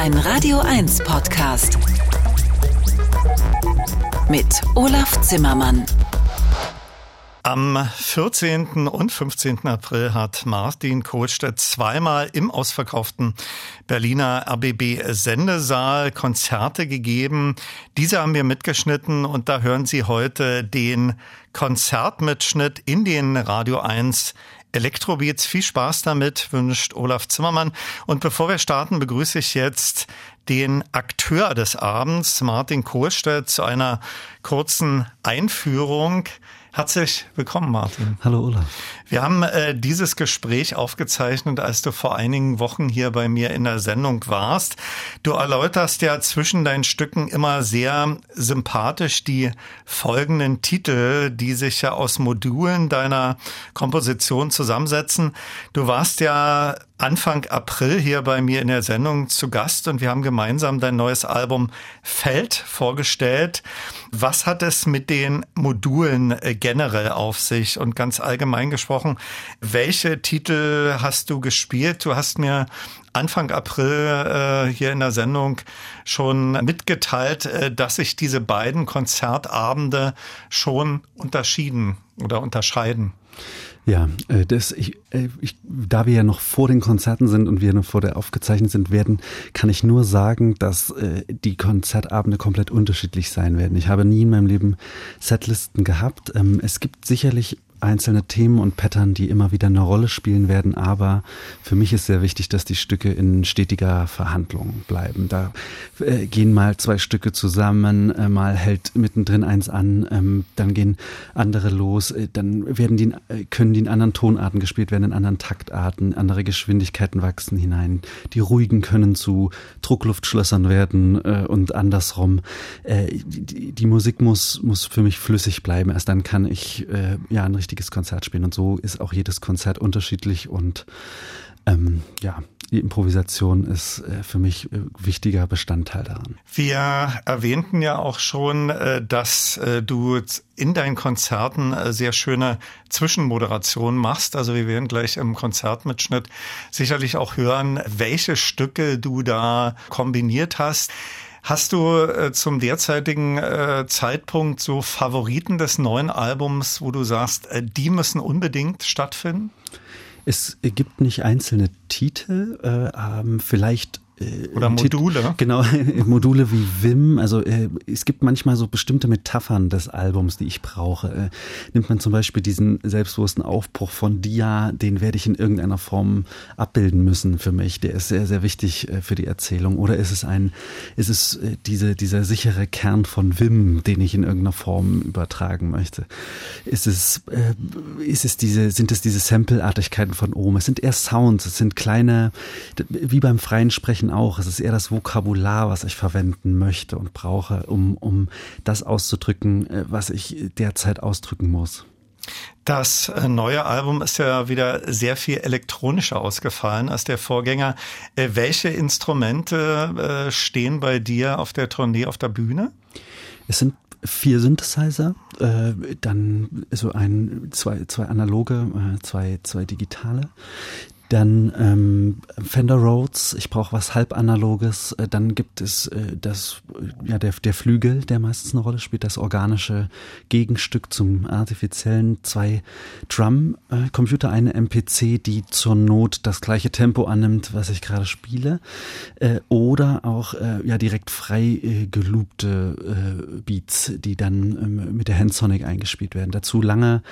Ein Radio 1 Podcast. Mit Olaf Zimmermann. Am 14. und 15. April hat Martin Kohlstedt zweimal im ausverkauften Berliner RBB Sendesaal Konzerte gegeben. Diese haben wir mitgeschnitten und da hören Sie heute den Konzertmitschnitt in den Radio 1 Elektrobeats. Viel Spaß damit wünscht Olaf Zimmermann. Und bevor wir starten, begrüße ich jetzt den Akteur des Abends, Martin Kohlstedt, zu einer kurzen Einführung. Herzlich willkommen, Martin. Hallo, Olaf. Wir haben äh, dieses Gespräch aufgezeichnet, als du vor einigen Wochen hier bei mir in der Sendung warst. Du erläuterst ja zwischen deinen Stücken immer sehr sympathisch die folgenden Titel, die sich ja aus Modulen deiner Komposition zusammensetzen. Du warst ja Anfang April hier bei mir in der Sendung zu Gast und wir haben gemeinsam dein neues Album Feld vorgestellt. Was hat es mit den Modulen äh, generell auf sich und ganz allgemein gesprochen? Welche Titel hast du gespielt? Du hast mir Anfang April äh, hier in der Sendung schon mitgeteilt, äh, dass sich diese beiden Konzertabende schon unterschieden oder unterscheiden. Ja, äh, das, ich, äh, ich, da wir ja noch vor den Konzerten sind und wir noch vor der aufgezeichnet sind werden, kann ich nur sagen, dass äh, die Konzertabende komplett unterschiedlich sein werden. Ich habe nie in meinem Leben Setlisten gehabt. Ähm, es gibt sicherlich einzelne Themen und Pattern, die immer wieder eine Rolle spielen werden, aber für mich ist sehr wichtig, dass die Stücke in stetiger Verhandlung bleiben. Da äh, gehen mal zwei Stücke zusammen, äh, mal hält mittendrin eins an, ähm, dann gehen andere los, äh, dann werden die, äh, können die in anderen Tonarten gespielt werden, in anderen Taktarten, andere Geschwindigkeiten wachsen hinein. Die ruhigen können zu Druckluftschlössern werden äh, und andersrum. Äh, die, die, Musik muss, muss für mich flüssig bleiben. Erst dann kann ich ja ein richtiges Konzert spielen. Und so ist auch jedes Konzert unterschiedlich und ähm, ja, die Improvisation ist äh, für mich äh, wichtiger Bestandteil daran. Wir erwähnten ja auch schon, äh, dass du in deinen Konzerten sehr schöne Zwischenmoderationen machst. Also wir werden gleich im Konzertmitschnitt sicherlich auch hören, welche Stücke du da kombiniert hast. Hast du äh, zum derzeitigen äh, Zeitpunkt so Favoriten des neuen Albums, wo du sagst, äh, die müssen unbedingt stattfinden? Es gibt nicht einzelne Titel, äh, ähm, vielleicht Oder Module. Genau, Module wie Vim. Also äh, es gibt manchmal so bestimmte Metaphern des Albums, die ich brauche. Äh, nimmt man zum Beispiel diesen selbstbewussten Aufbruch von Dia, den werde ich in irgendeiner Form abbilden müssen für mich. Der ist sehr, sehr wichtig äh, für die Erzählung. Oder ist es ein, ist es äh, diese, dieser sichere Kern von Vim, den ich in irgendeiner Form übertragen möchte? Ist es, äh, ist es diese, sind es diese Sample-Artigkeiten von oben? Es sind eher Sounds, es sind kleine, wie beim freien Sprechen auch. Es ist eher das Vokabular, was ich verwenden möchte und brauche, um, um das auszudrücken, äh, was ich derzeit ausdrücken muss. Das äh, neue Album ist ja wieder sehr viel elektronischer ausgefallen als der Vorgänger. Äh, welche Instrumente stehen bei dir auf der Tournee auf der Bühne? Es sind vier Synthesizer, dann so ein, zwei, zwei analoge, zwei, zwei digitale. Dann ähm, Fender Rhodes, ich brauche was halbanaloges. Äh, dann gibt es äh, das, ja, der, der Flügel, der meistens eine Rolle spielt, das organische Gegenstück zum artifiziellen. Zwei Drum-Computer, äh, eine MPC, die zur Not das gleiche Tempo annimmt, was ich gerade spiele. Äh, oder auch äh, ja direkt frei äh, geloopte äh, Beats, die dann ähm, mit der Handsonic eingespielt werden. Dazu lange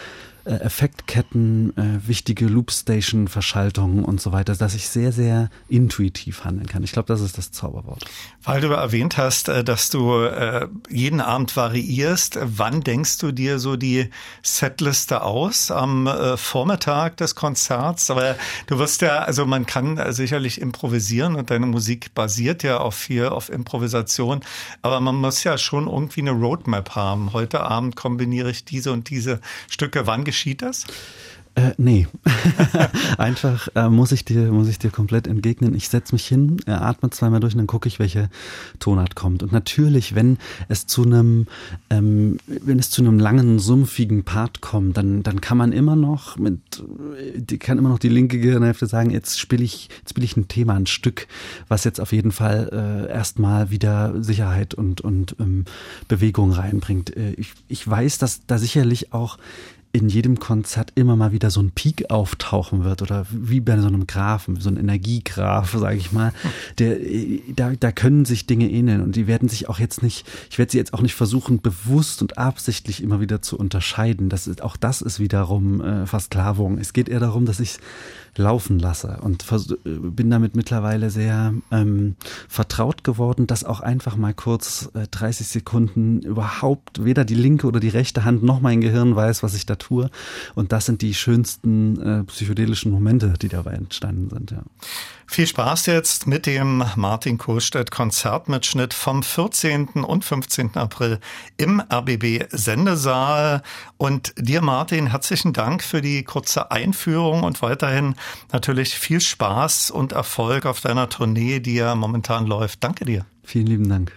äh, Effektketten, äh, wichtige Loopstation-Verschaltungen und so weiter, dass ich sehr, sehr intuitiv handeln kann. Ich glaube, das ist das Zauberwort. Weil du erwähnt hast, äh, dass du äh, jeden Abend variierst, wann denkst du dir so die Setliste aus? Am äh, Vormittag des Konzerts? Aber du wirst ja, also man kann sicherlich improvisieren und deine Musik basiert ja auf viel auf Improvisation, aber man muss ja schon irgendwie eine Roadmap haben. Heute Abend kombiniere ich diese und diese Stücke. Wann geschieht das? Äh, nee. Einfach äh, muss ich dir muss ich dir komplett entgegnen. Ich setze mich hin, äh, atme zweimal durch und dann gucke ich, welche Tonart kommt. Und natürlich, wenn es zu einem ähm, wenn es zu einem langen sumpfigen Part kommt, dann dann kann man immer noch mit die kann immer noch die linke Gehirnhälfte sagen, jetzt spiele ich jetzt spiele ich ein Thema, ein Stück, was jetzt auf jeden Fall äh, erstmal wieder Sicherheit und und ähm, Bewegung reinbringt. Äh, ich ich weiß, dass da sicherlich auch in jedem Konzert immer mal wieder so ein Peak auftauchen wird oder wie bei so einem Graphen, so ein Energiegraph, sage ich mal, der da, da können sich Dinge ähneln und die werden sich auch jetzt nicht, ich werde sie jetzt auch nicht versuchen bewusst und absichtlich immer wieder zu unterscheiden. Das ist auch das ist wiederum äh, Versklavung. Es geht eher darum, dass ich laufen lasse und bin damit mittlerweile sehr ähm, vertraut geworden, dass auch einfach mal kurz äh, 30 Sekunden überhaupt weder die linke oder die rechte Hand noch mein Gehirn weiß, was ich da tue. Und das sind die schönsten äh, psychedelischen Momente, die dabei entstanden sind. Ja. Viel Spaß jetzt mit dem Martin Kohlstedt Konzertmitschnitt vom 14. und 15. April im RBB Sendesaal. Und dir, Martin, herzlichen Dank für die kurze Einführung und weiterhin natürlich viel Spaß und Erfolg auf deiner Tournee, die ja momentan läuft. Danke dir. Vielen lieben Dank.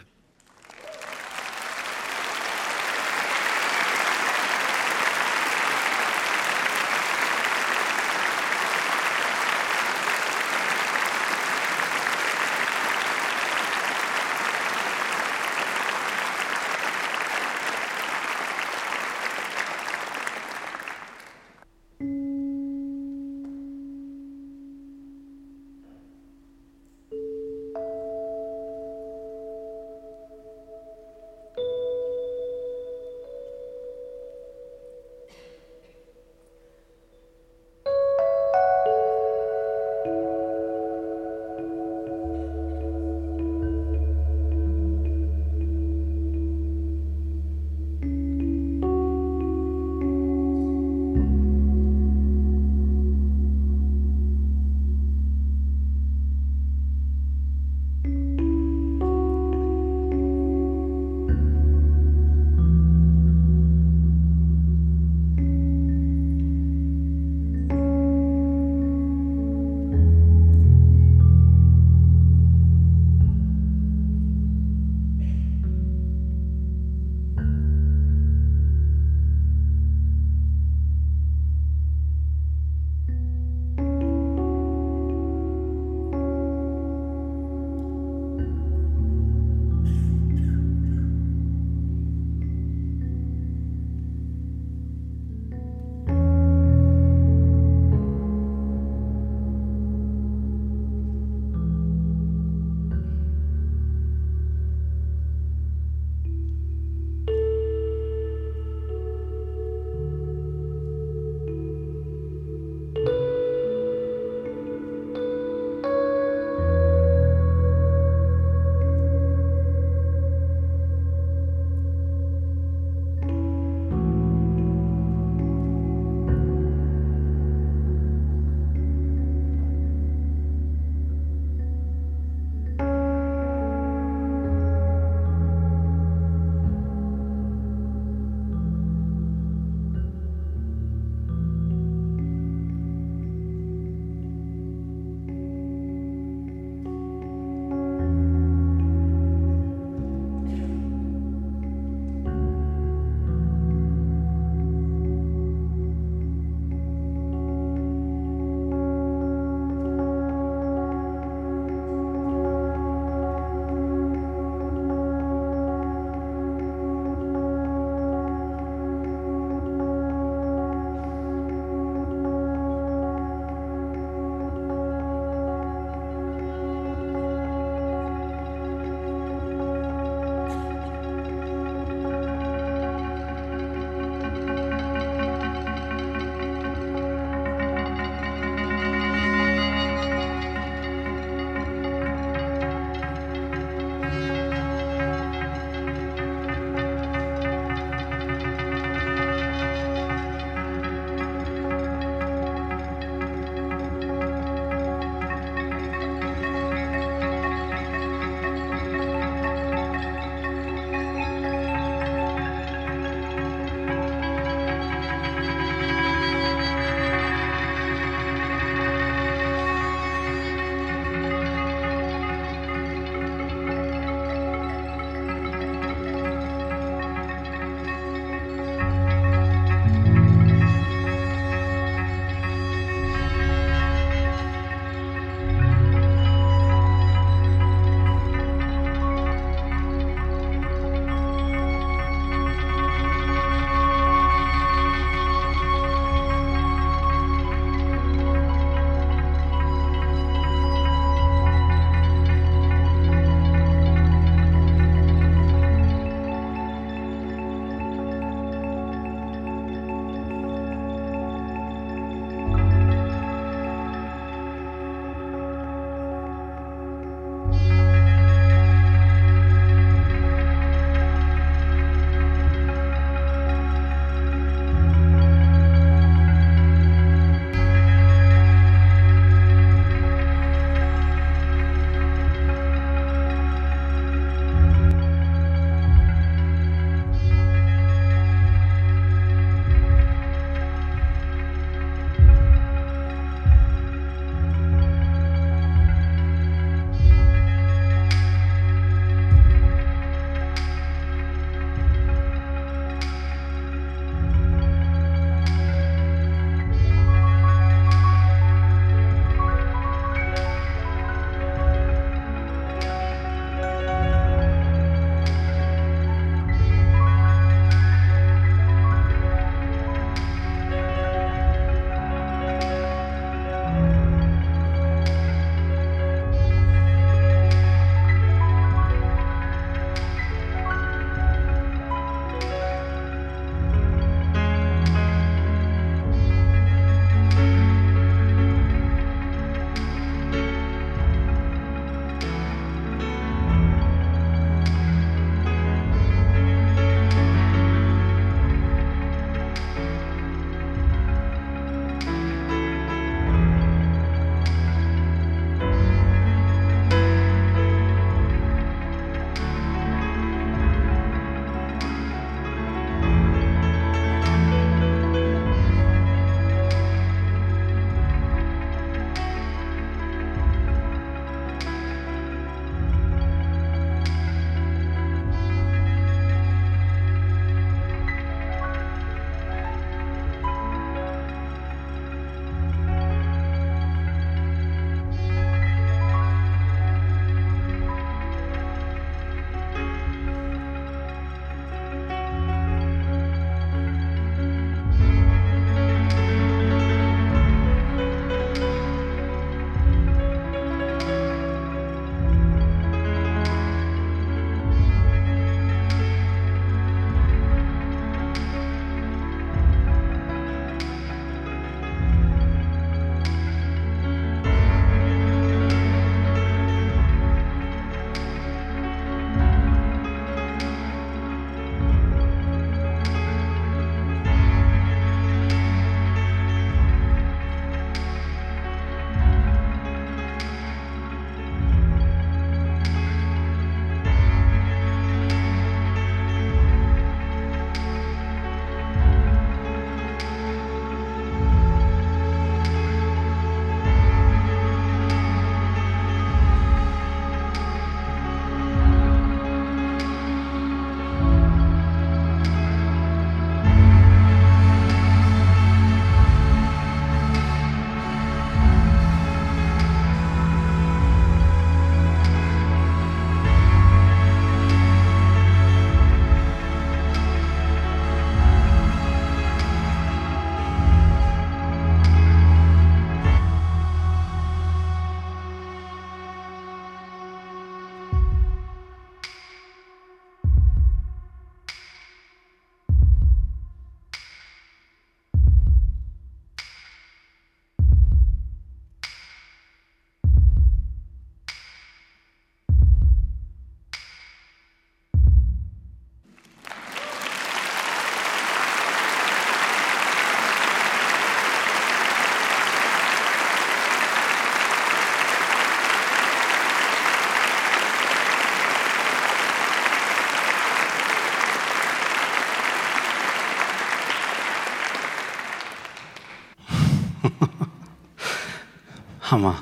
Hammer.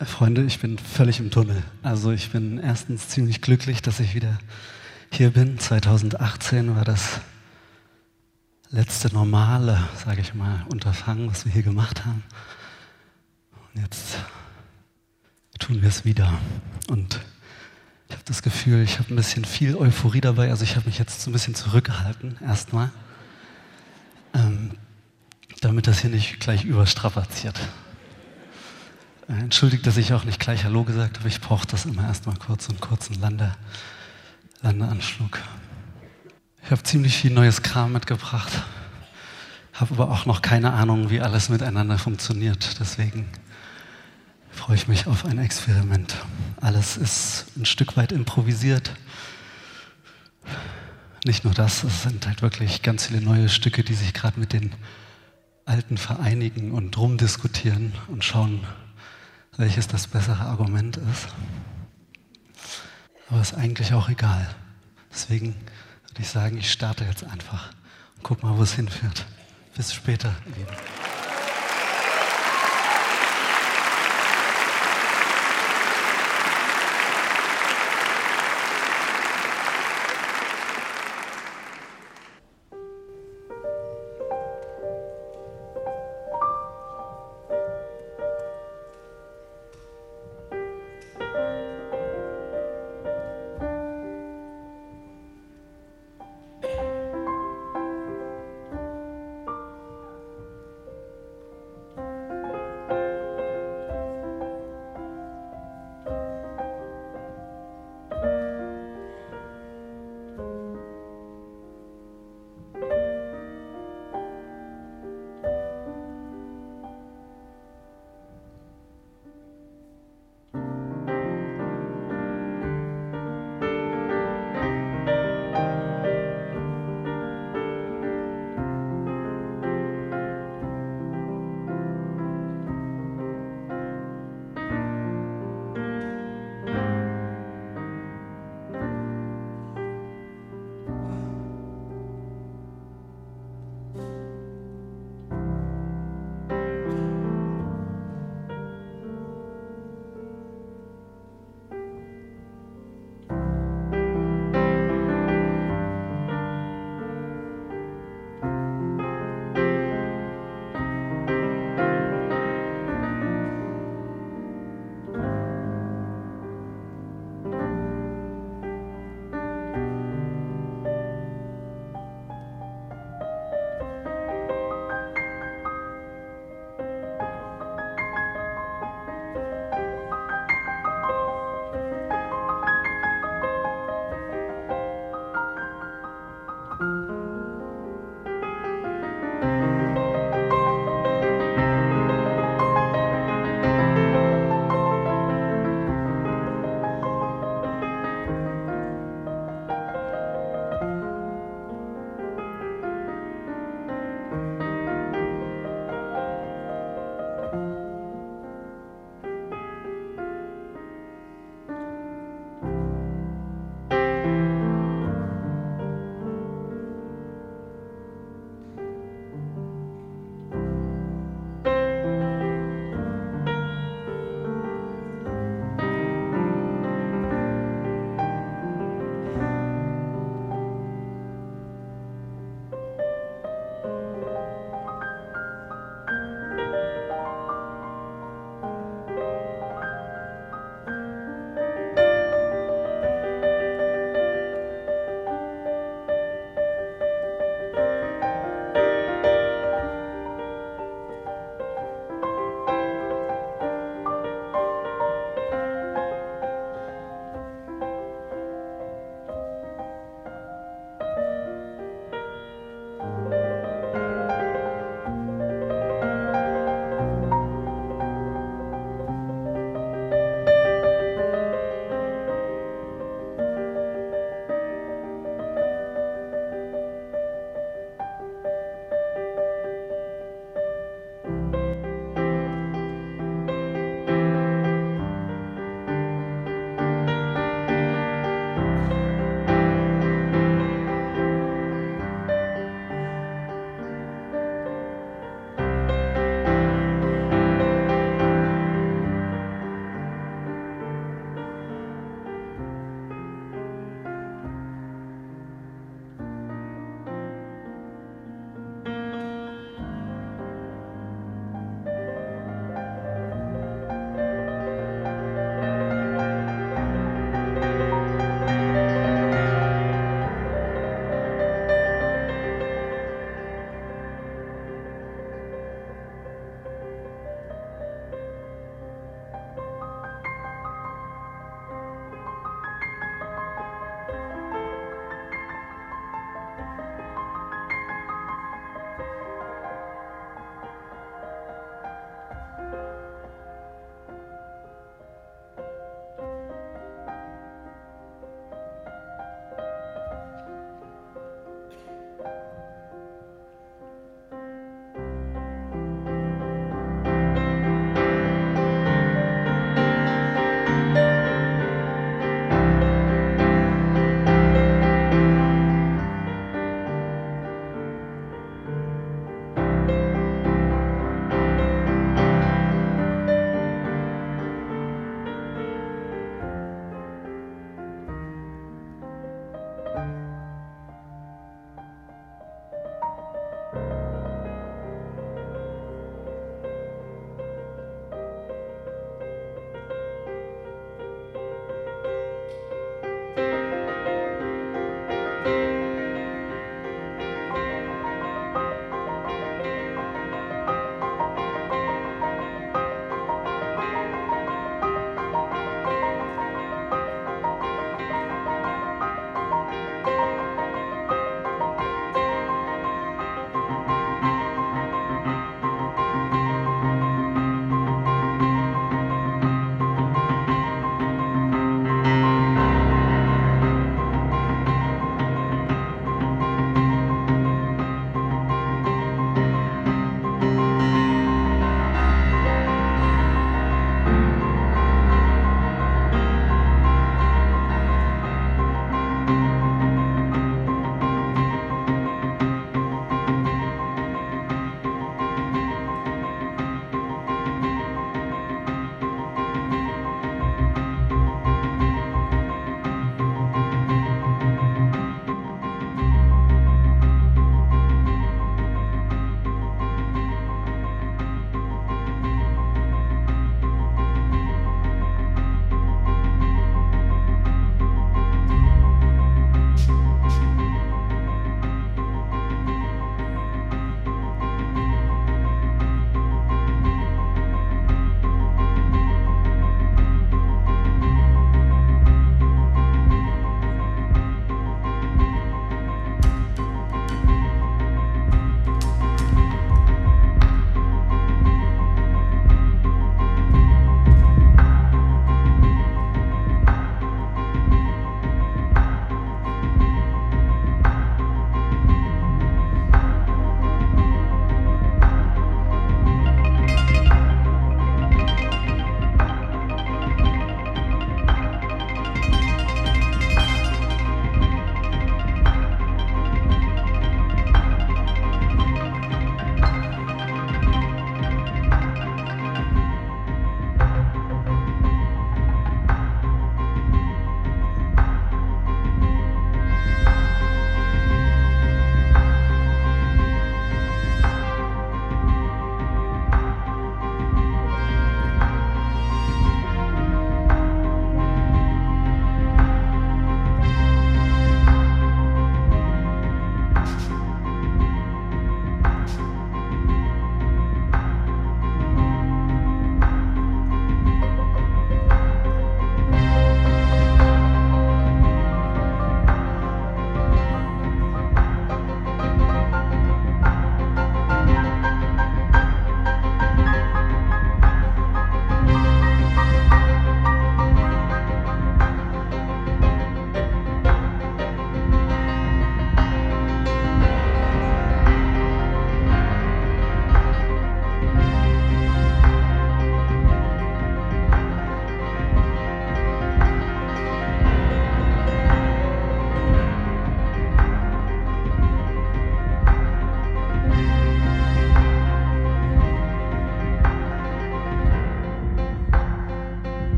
Freunde, ich bin völlig im Tunnel. Also ich bin erstens ziemlich glücklich, dass ich wieder hier bin. 2018 war das letzte normale, sage ich mal, Unterfangen, was wir hier gemacht haben. Und jetzt tun wir es wieder. Und ich habe das Gefühl, ich habe ein bisschen viel Euphorie dabei. Also ich habe mich jetzt so ein bisschen zurückgehalten, erstmal, ähm, damit das hier nicht gleich überstrapaziert. Äh, entschuldigt, dass ich auch nicht gleich Hallo gesagt habe. Ich brauche das immer erstmal kurz und kurzen Lande, Landeanschluck. Ich habe ziemlich viel neues Kram mitgebracht, habe aber auch noch keine Ahnung, wie alles miteinander funktioniert. Deswegen freue ich mich auf ein Experiment. Alles ist ein Stück weit improvisiert. Nicht nur das, es sind halt wirklich ganz viele neue Stücke, die sich gerade mit den Alten vereinigen und rumdiskutieren und schauen, welches das bessere Argument ist. Aber ist eigentlich auch egal. Deswegen würde ich sagen, ich starte jetzt einfach und guck mal, wo es hinführt. Bis später,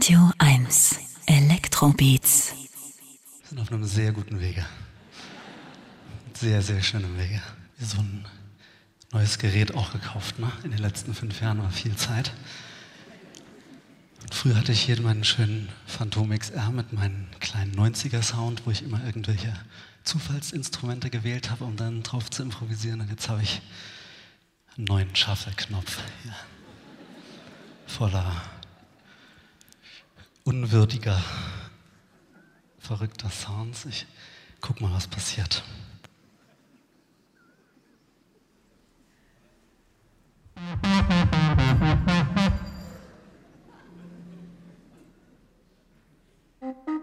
Radio 1 Elektrobeats. Wir sind auf einem sehr guten Wege. Sehr, sehr schönen Wege. So ein neues Gerät auch gekauft. Ne? In den letzten fünf Jahren war viel Zeit. Und früher hatte ich hier meinen schönen Phantom XR mit meinem kleinen 90er-Sound, wo ich immer irgendwelche Zufallsinstrumente gewählt habe, um dann drauf zu improvisieren. Und jetzt habe ich einen neuen Shuffle-Knopf. Voller unwürdiger, verrückter Sounds. Ich guck mal, was passiert. reicht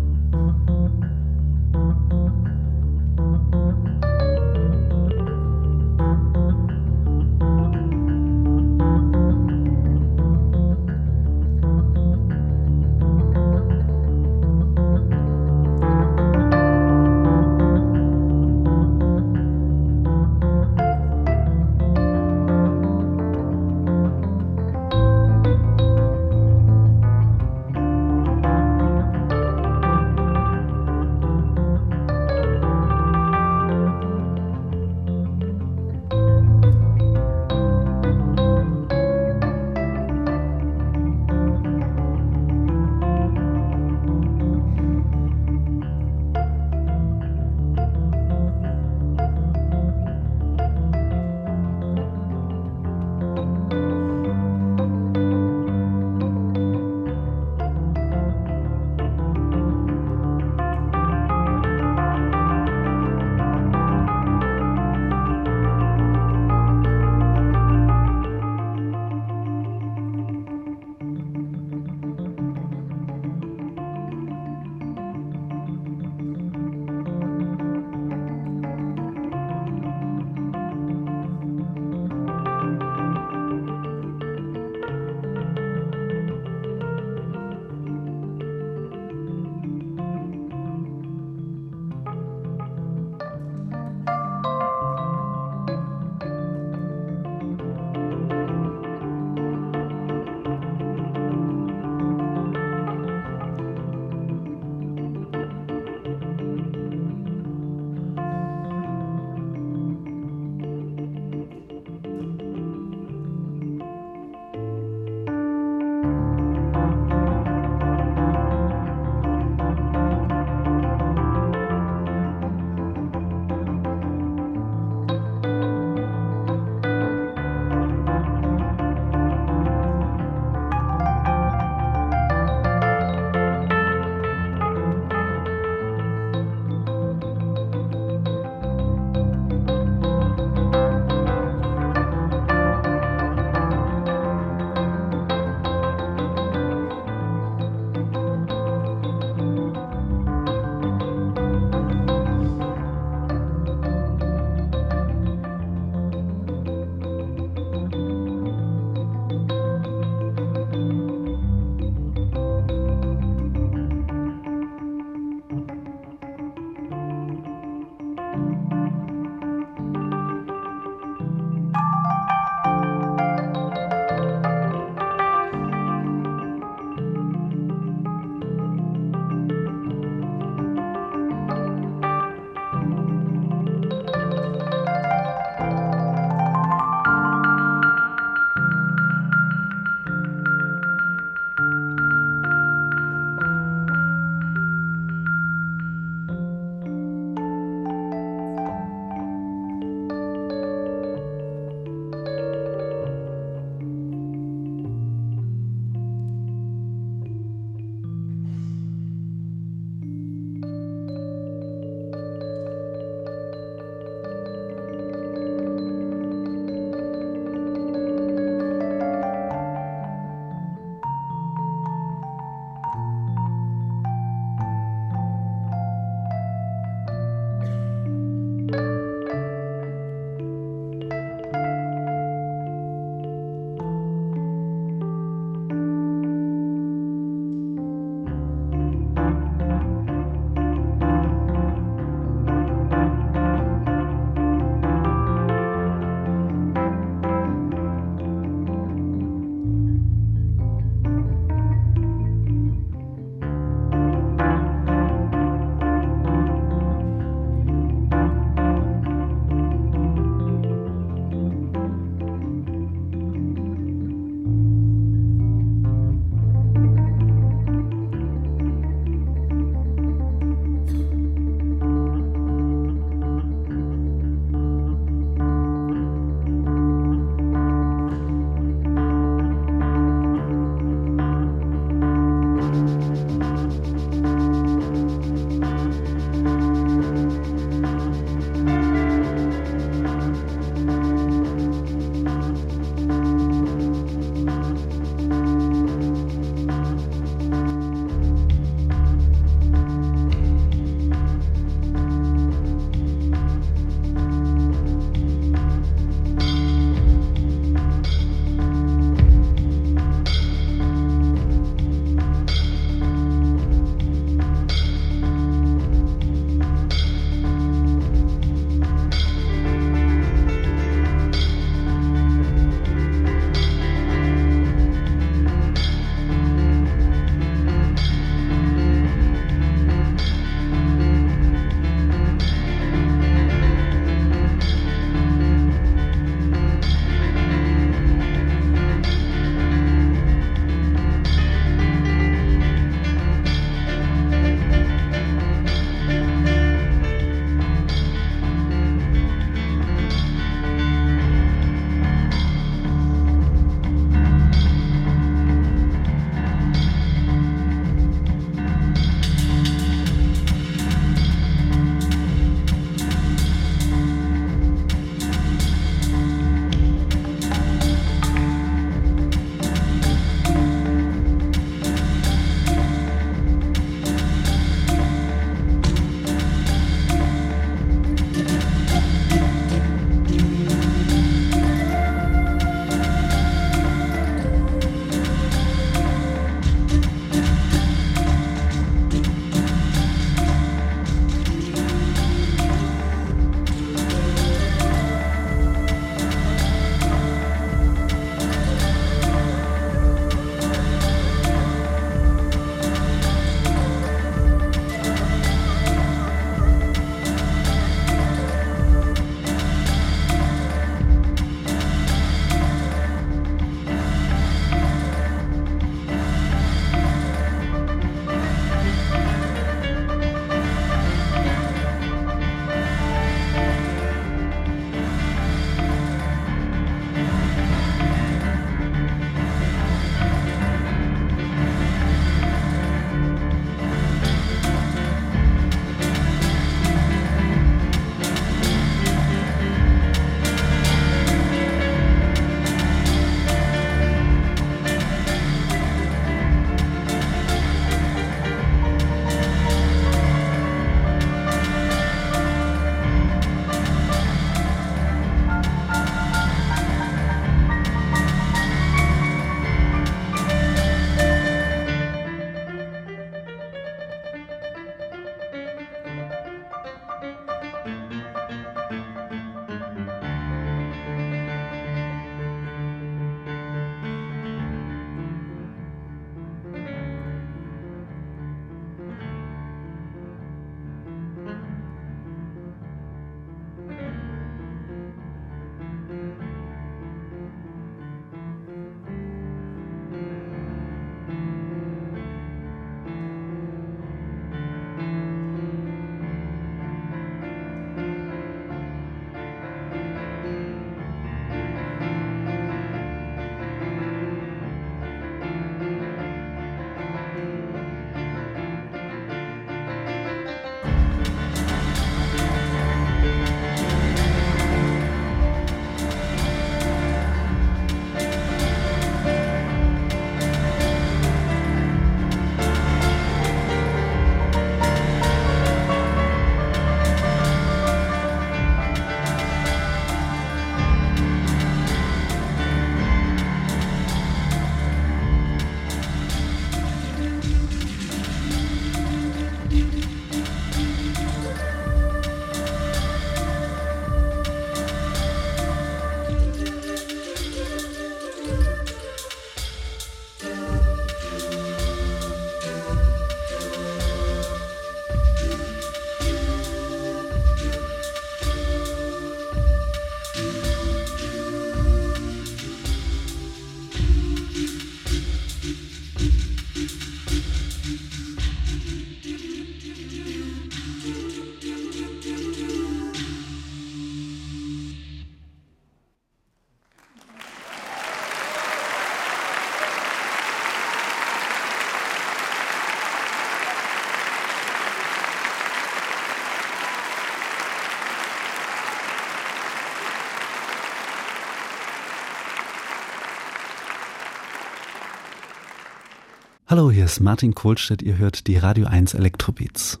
Hallo, hier ist Martin Kohlstedt. Ihr hört die Radio 1 Elektrobeats.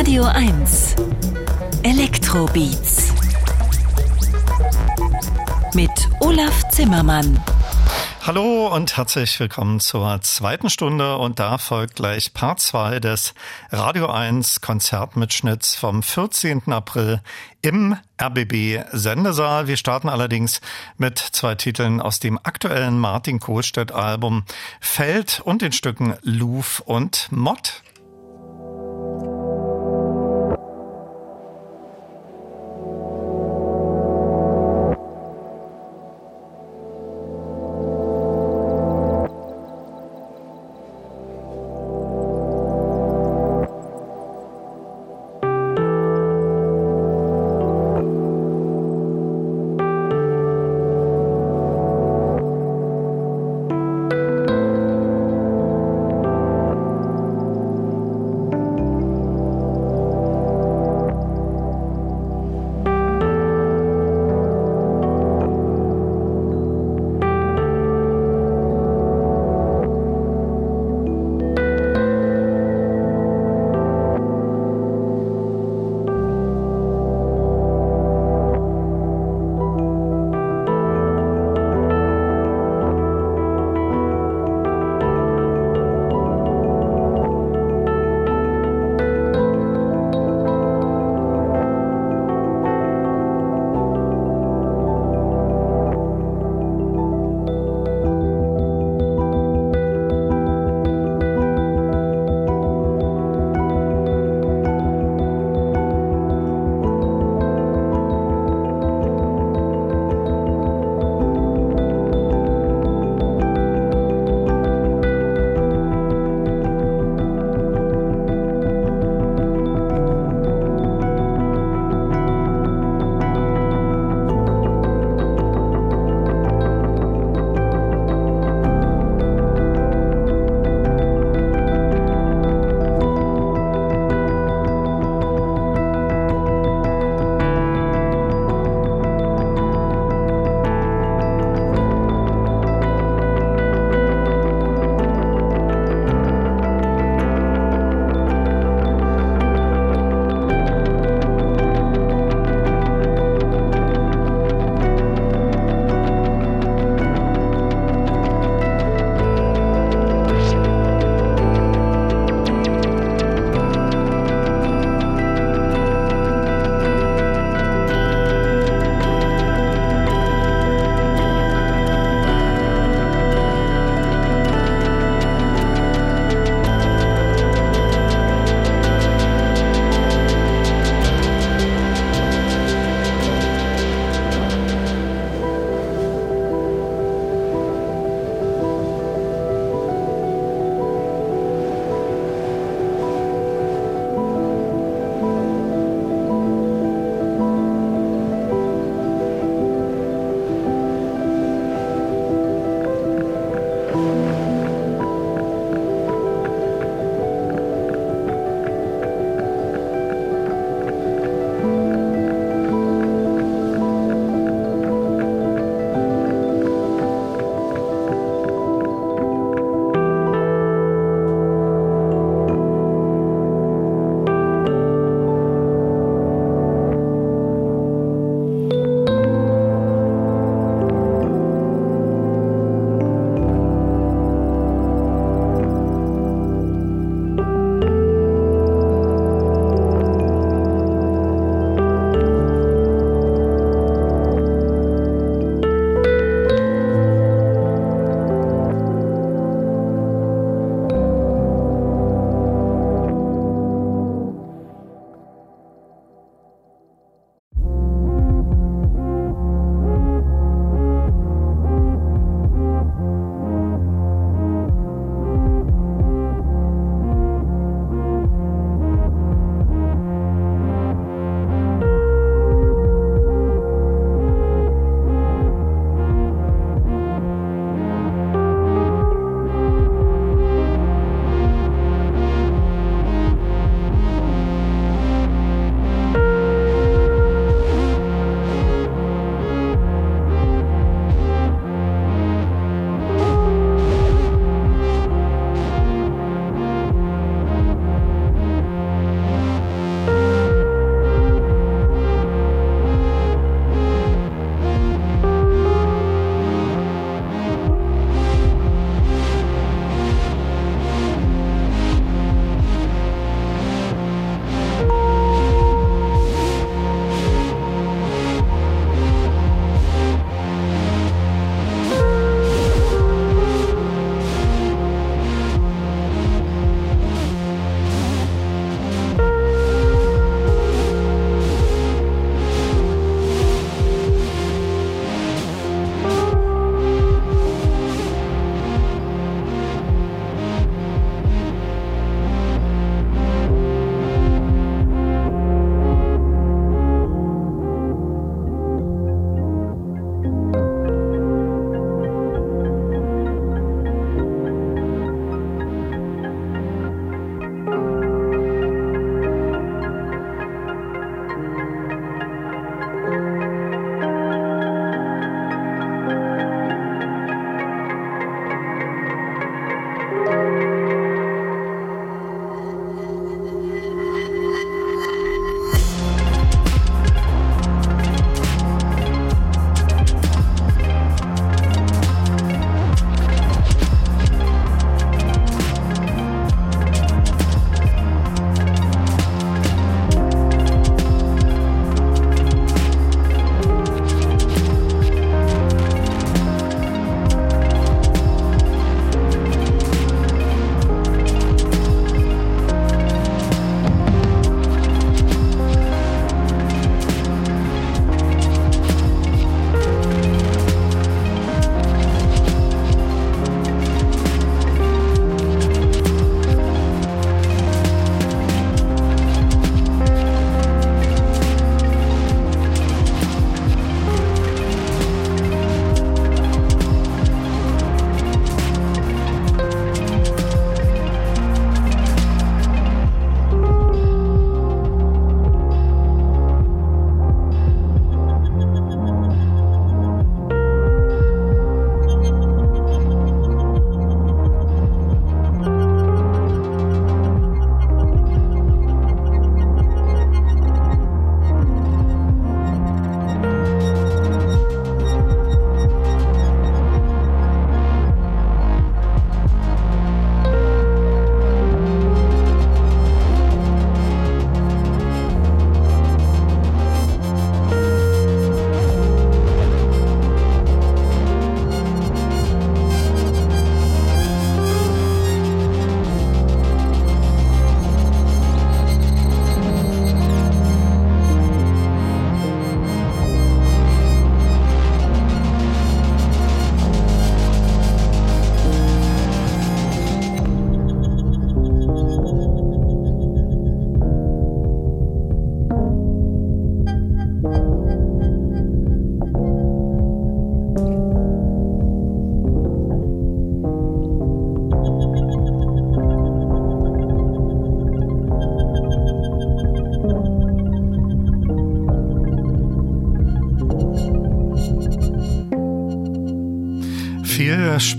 Radio 1 Elektrobeats mit Olaf Zimmermann. Hallo und herzlich willkommen zur zweiten Stunde und da folgt gleich Part 2 des Radio 1 Konzertmitschnitts vom 14. April im RBB Sendesaal. Wir starten allerdings mit zwei Titeln aus dem aktuellen Martin Kohlstedt Album Feld und den Stücken Louvre und Mott.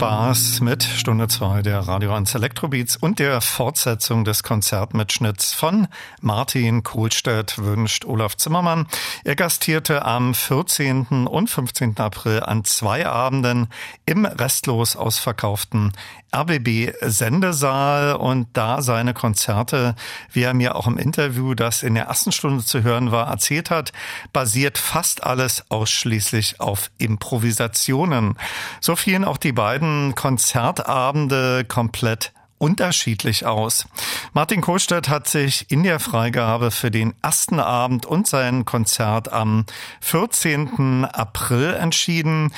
spa. Spaß mit Stunde 2 der Radio 1 Elektrobeats und der Fortsetzung des Konzertmitschnitts von Martin Kohlstedt wünscht Olaf Zimmermann. Er gastierte am 14. und 15. April an zwei Abenden im restlos ausverkauften RBB Sendesaal und da seine Konzerte, wie er mir auch im Interview, das in der ersten Stunde zu hören war, erzählt hat, basiert fast alles ausschließlich auf Improvisationen. So fielen auch die beiden Konzertabende komplett unterschiedlich aus. Martin Kohlstedt hat sich in der Freigabe für den ersten Abend und sein Konzert am 14. April entschieden.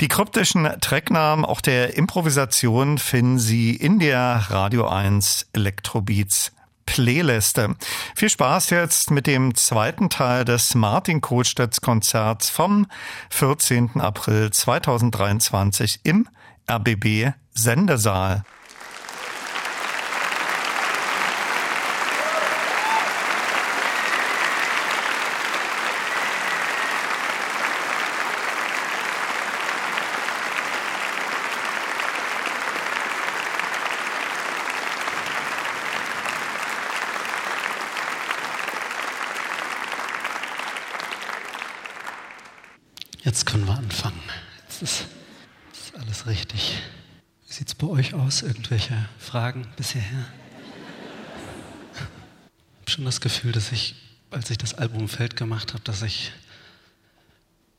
Die kryptischen Tracknamen auch der Improvisation finden Sie in der Radio 1 Elektrobeats Playliste. Viel Spaß jetzt mit dem zweiten Teil des Martin Kohlstedts Konzerts vom 14. April 2023 im RBB Sendesaal. Jetzt können wir anfangen. Alles richtig. Wie sieht es bei euch aus? Irgendwelche Fragen bisher? Ich habe schon das Gefühl, dass ich, als ich das Album Feld gemacht habe, dass ich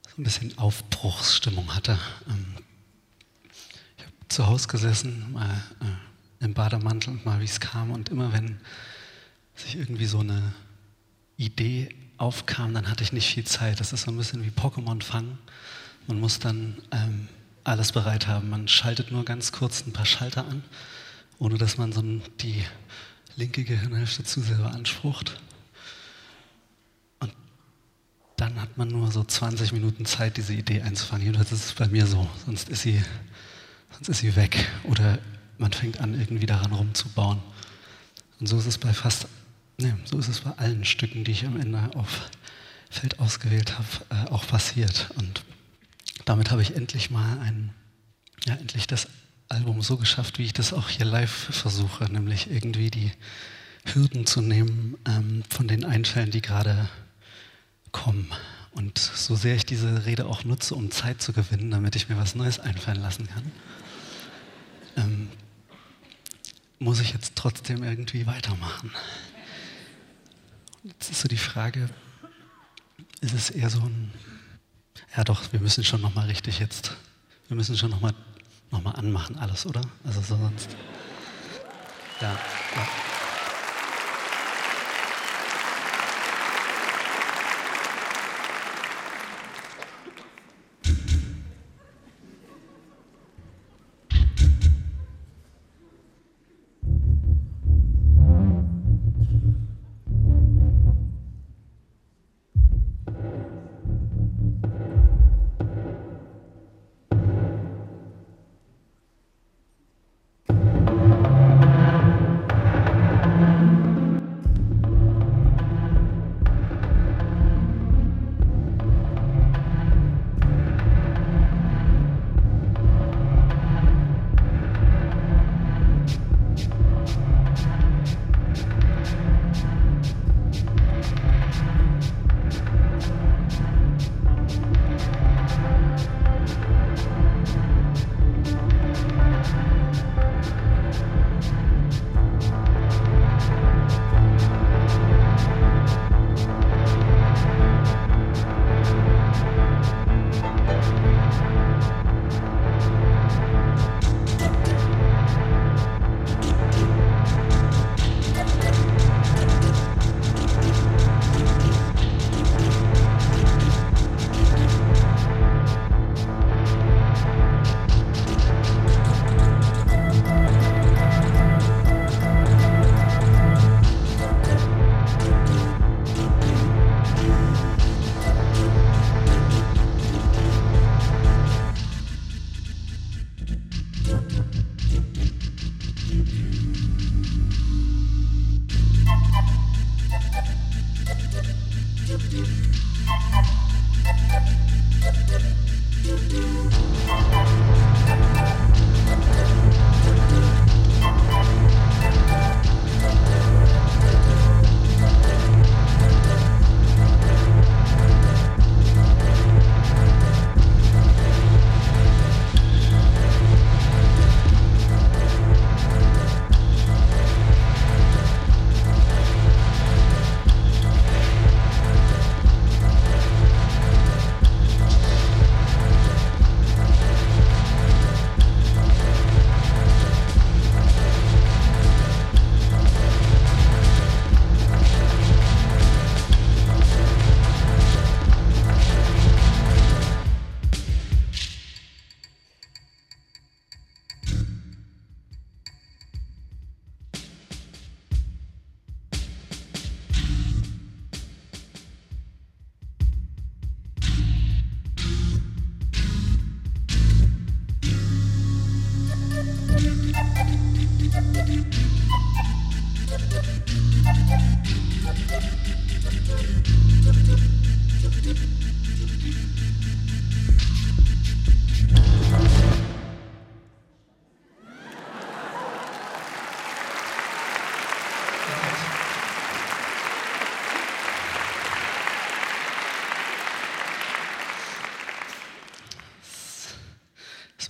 so ein bisschen Aufbruchsstimmung hatte. Ähm, ich habe zu Hause gesessen, mal äh, im Bademantel und mal wie es kam. Und immer wenn sich irgendwie so eine Idee aufkam, dann hatte ich nicht viel Zeit. Das ist so ein bisschen wie Pokémon fangen. Man muss dann ähm, alles bereit haben. Man schaltet nur ganz kurz ein paar Schalter an, ohne dass man so die linke Gehirnhälfte zu sehr beansprucht. Und dann hat man nur so 20 Minuten Zeit, diese Idee einzufangen. Jedenfalls ist es bei mir so. Sonst ist sie, sonst ist sie weg. Oder man fängt an, irgendwie daran rumzubauen. Und so ist es bei fast Nee, so ist es bei allen Stücken, die ich am Ende auf Feld ausgewählt habe, äh, auch passiert. Und damit habe ich endlich mal ein, ja, endlich das Album so geschafft, wie ich das auch hier live versuche, nämlich irgendwie die Hürden zu nehmen ähm, von den Einfällen, die gerade kommen. Und so sehr ich diese Rede auch nutze, um Zeit zu gewinnen, damit ich mir was Neues einfallen lassen kann, ähm, muss ich jetzt trotzdem irgendwie weitermachen. Jetzt ist so die Frage, ist es eher so ein, ja doch, wir müssen schon nochmal richtig jetzt, wir müssen schon nochmal noch mal anmachen alles, oder? Also so sonst, ja. ja.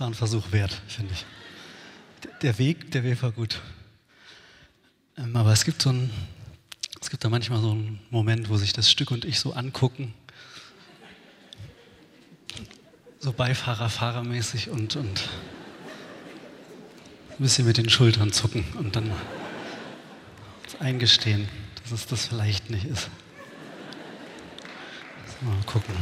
War ein Versuch wert, finde ich. Der Weg, der Weg war gut. Ähm, aber es gibt so ein, es gibt da manchmal so einen Moment, wo sich das Stück und ich so angucken. So Beifahrer, Fahrermäßig und, und ein bisschen mit den Schultern zucken und dann eingestehen, dass es das vielleicht nicht ist. Mal gucken.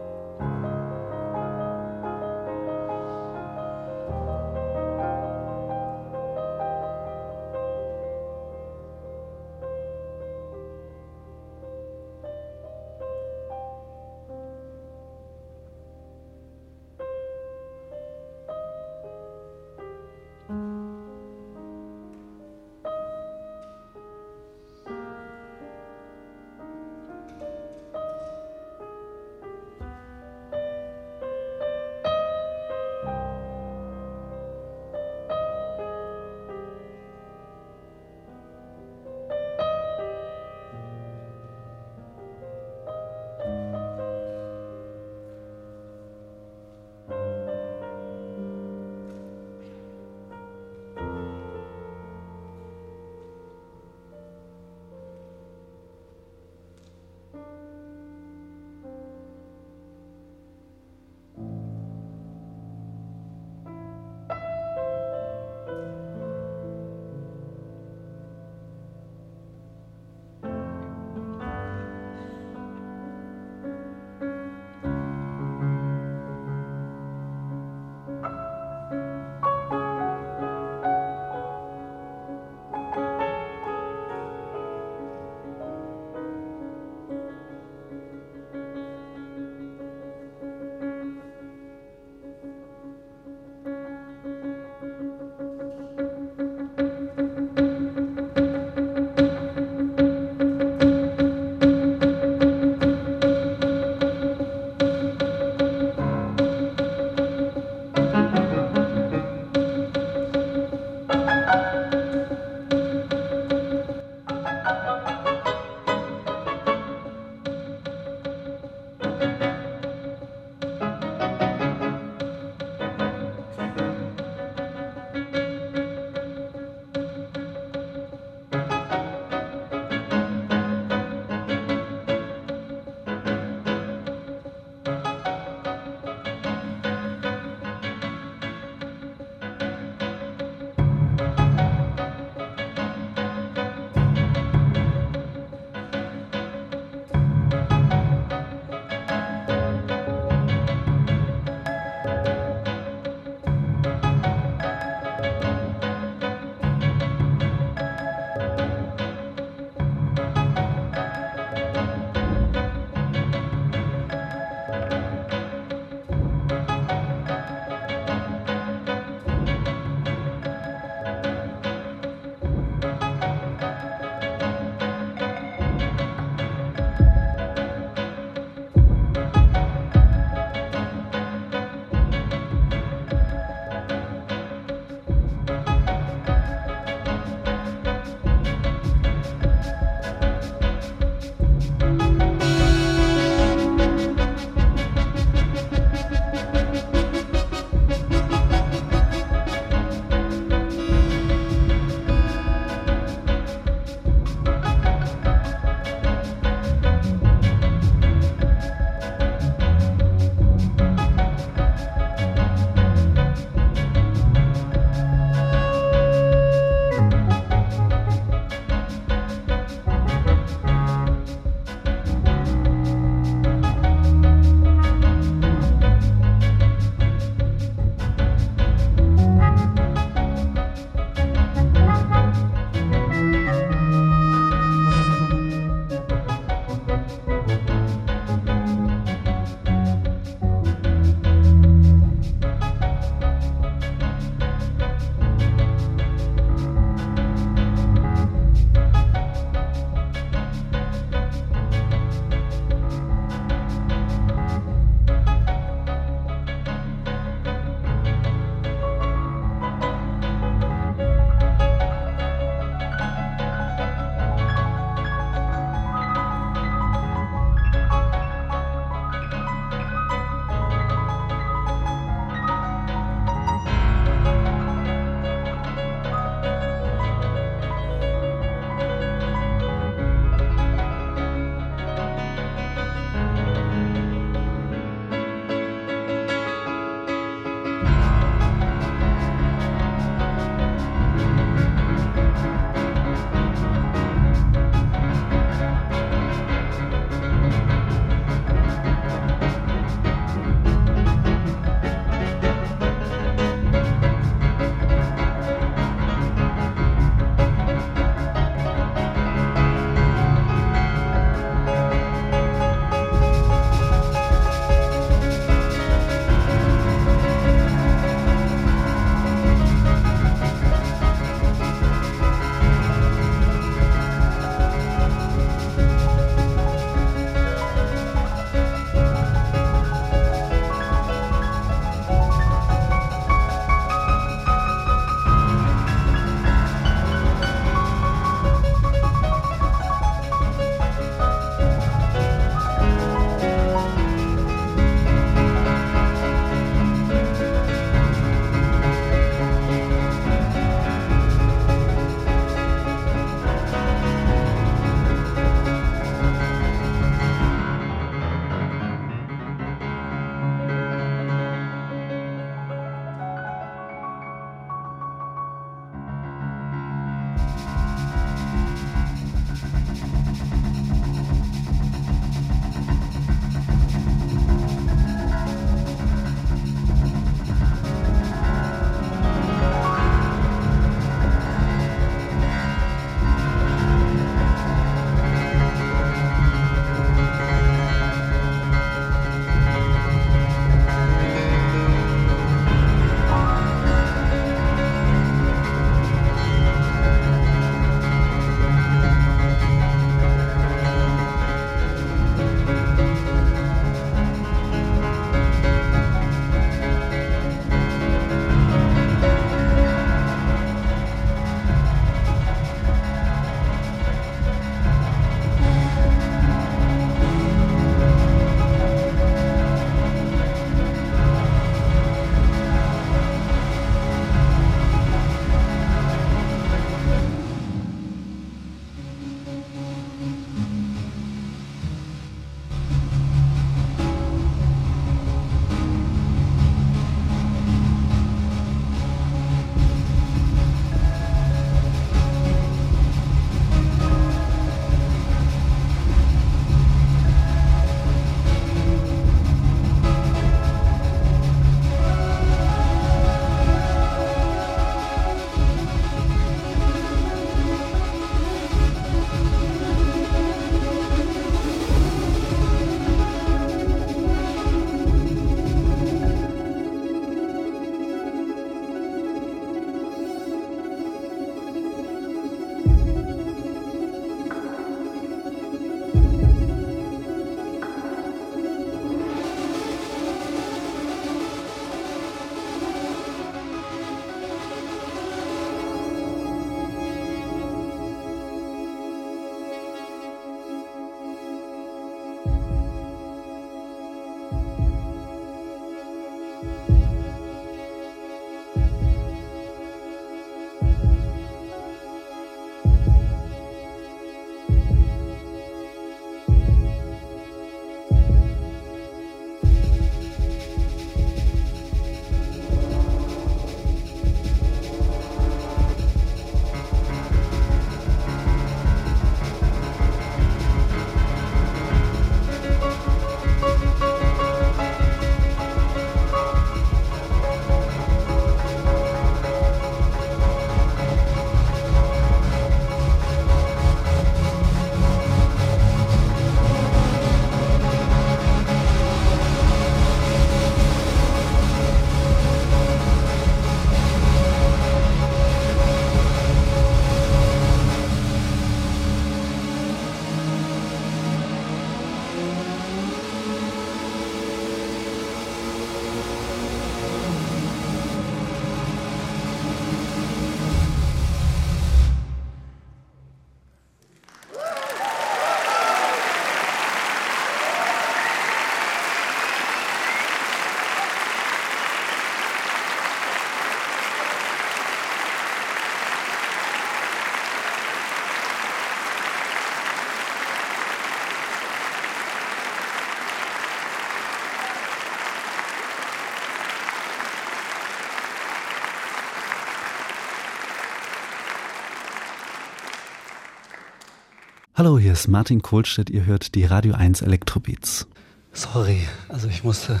Hallo, hier ist Martin Kohlstedt. Ihr hört die Radio 1 Elektrobeats. Sorry, also ich musste,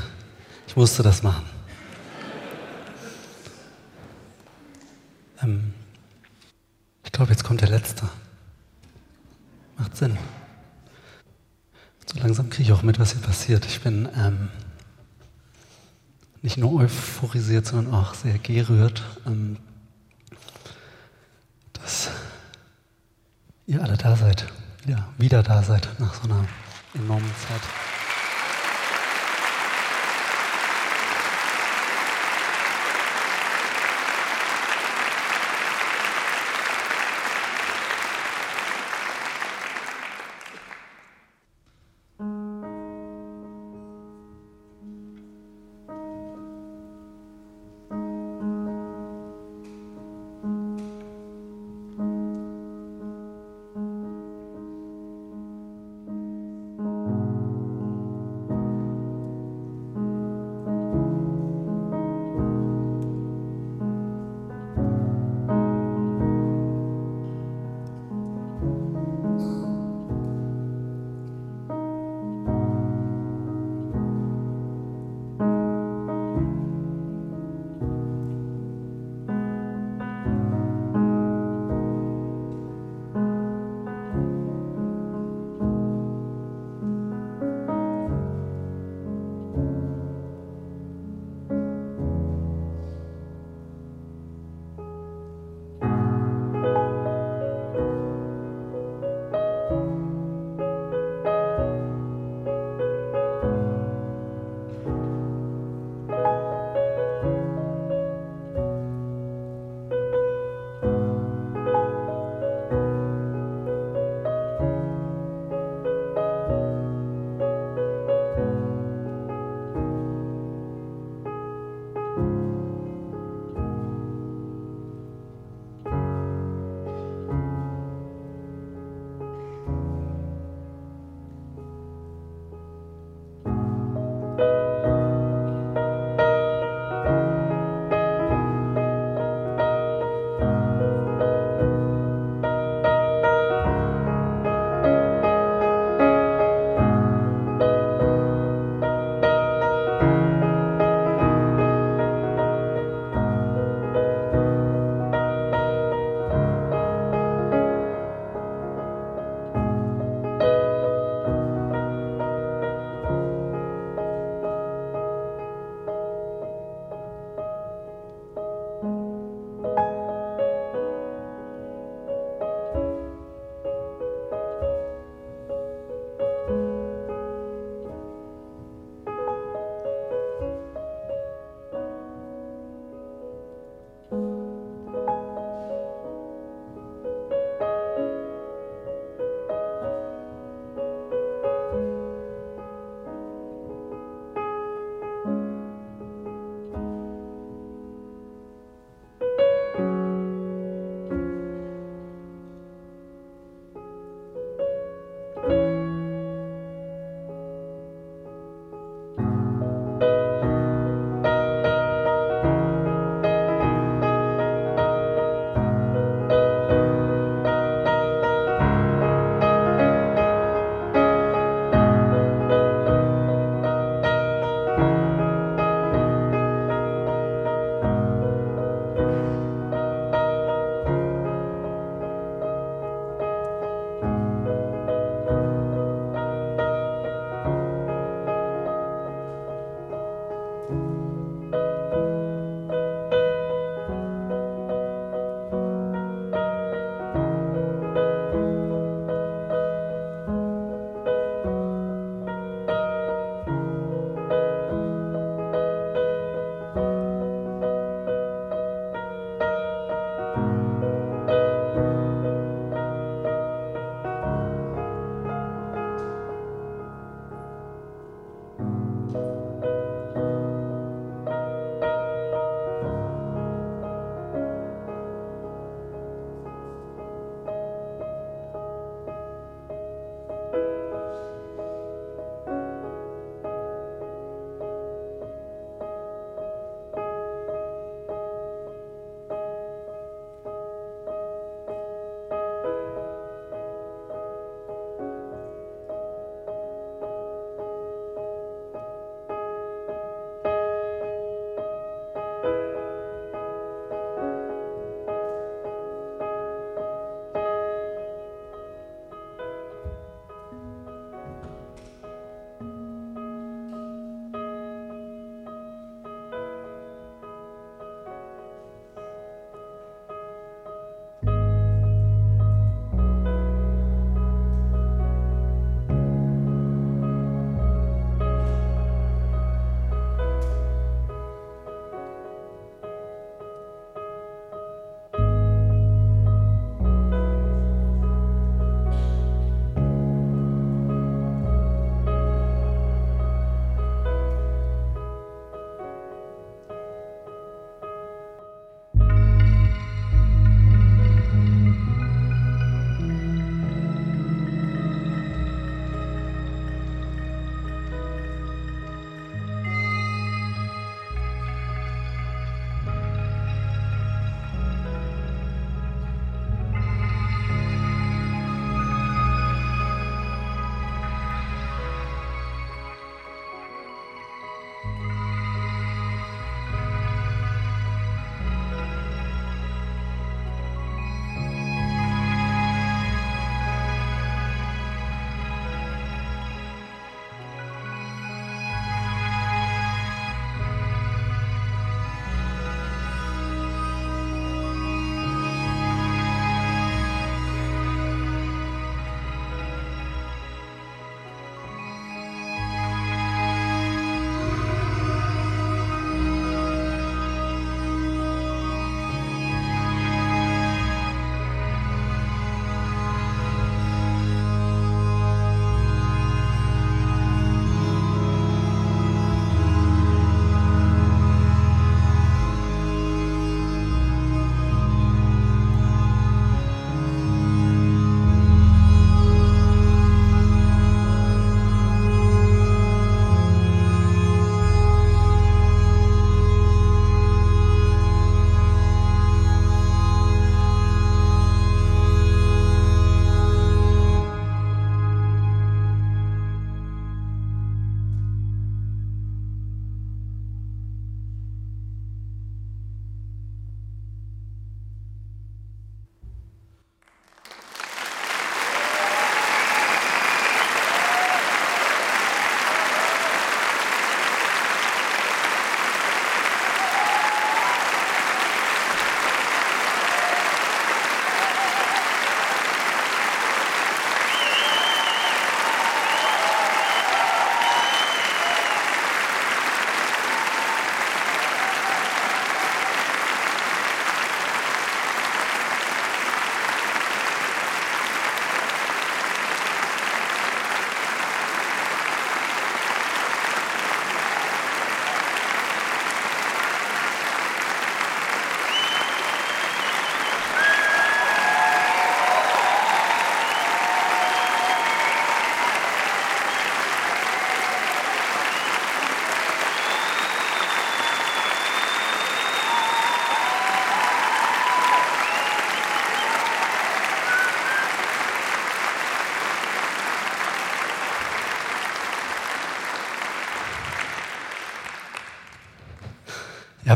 ich musste das machen. Ähm, ich glaube, jetzt kommt der letzte. Macht Sinn. So langsam kriege ich auch mit, was hier passiert. Ich bin ähm, nicht nur euphorisiert, sondern auch sehr gerührt, ähm, dass ihr alle da seid wieder da seid nach so einer enormen Zeit.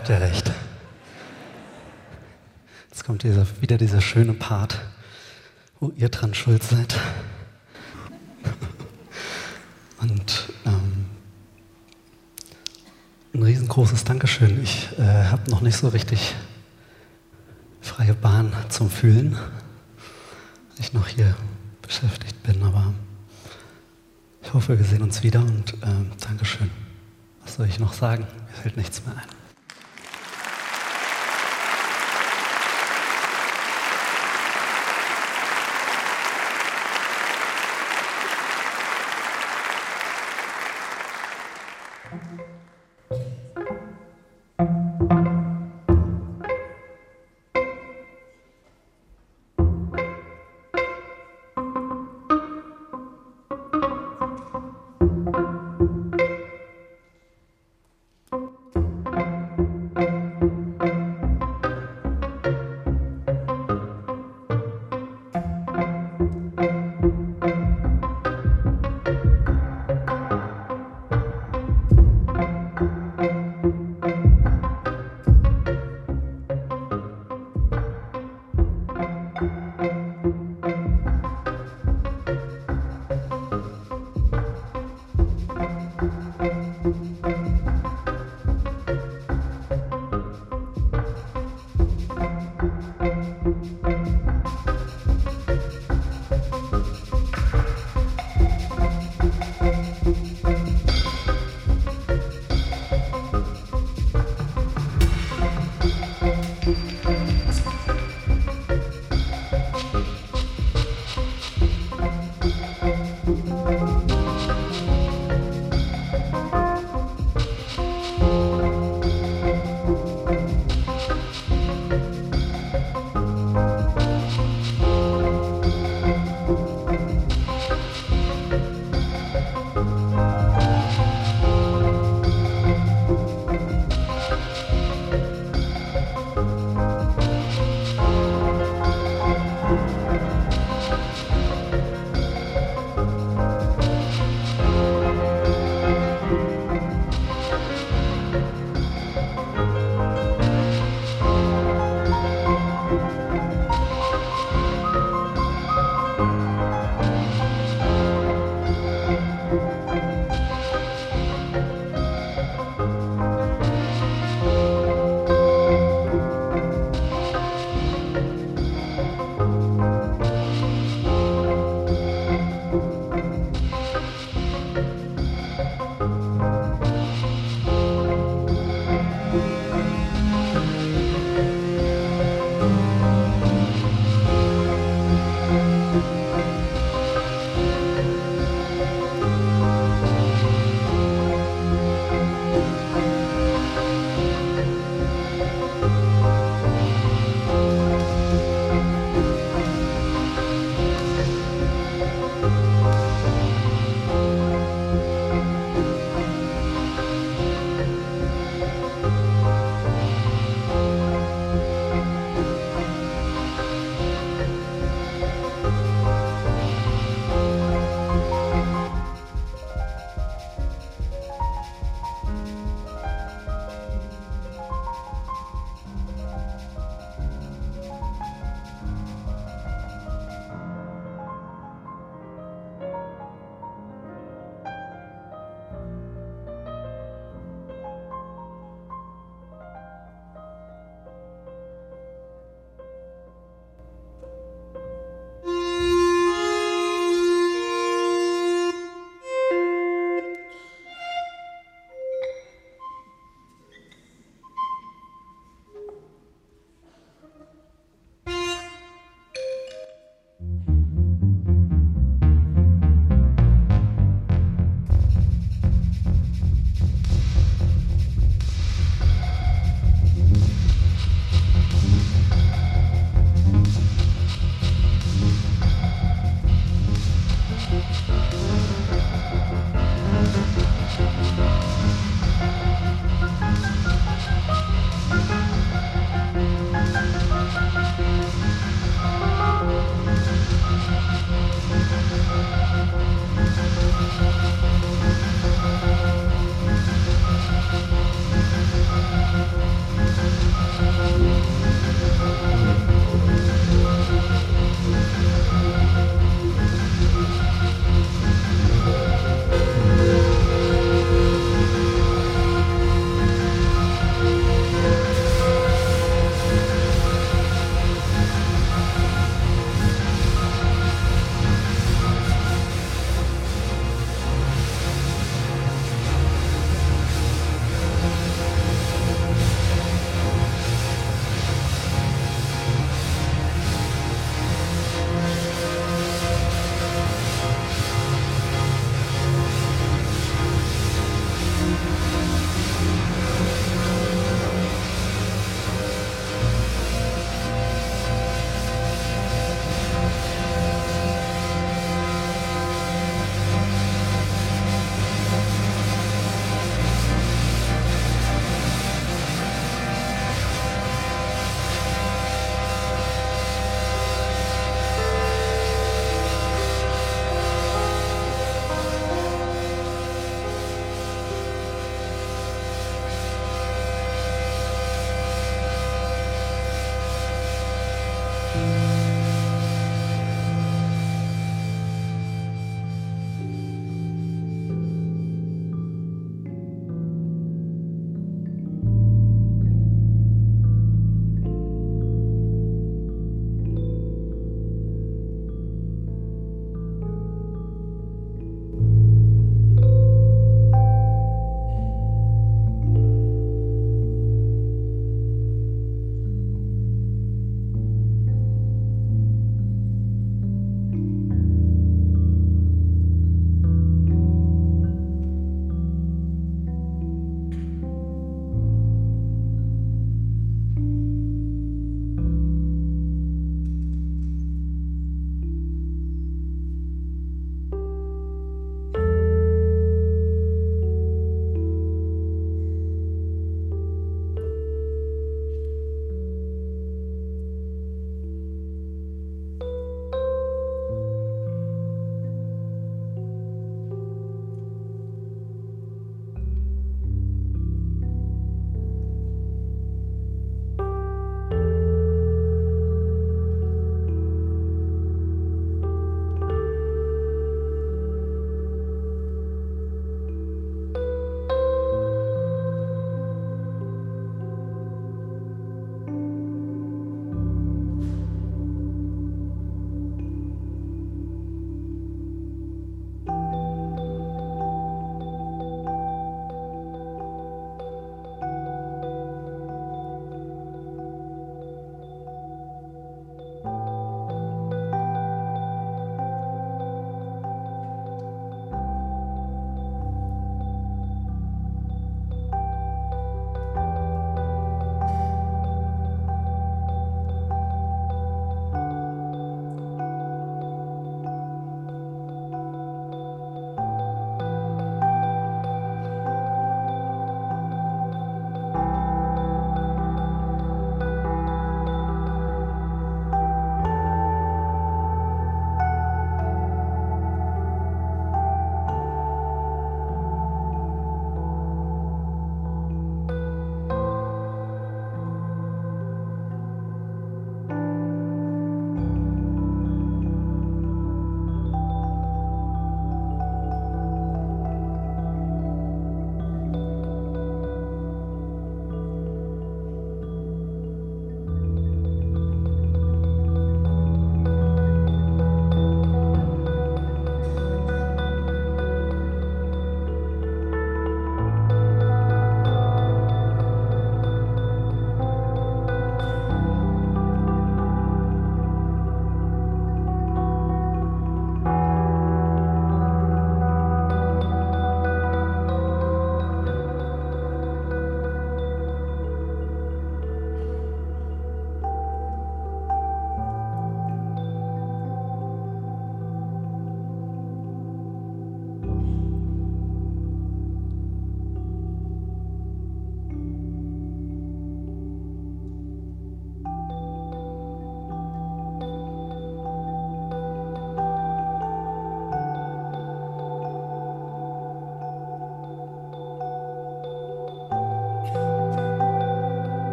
Habt ihr recht. Jetzt kommt dieser, wieder dieser schöne Part, wo ihr dran schuld seid. Und ähm, ein riesengroßes Dankeschön. Ich äh, habe noch nicht so richtig freie Bahn zum Fühlen, weil ich noch hier beschäftigt bin, aber ich hoffe, wir sehen uns wieder und äh, Dankeschön. Was soll ich noch sagen? Mir fällt nichts mehr ein.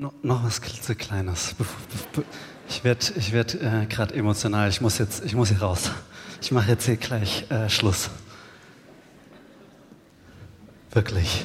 No, noch was klitzekleines. Ich werde ich werd, äh, gerade emotional. Ich muss, jetzt, ich muss hier raus. Ich mache jetzt hier gleich äh, Schluss. Wirklich.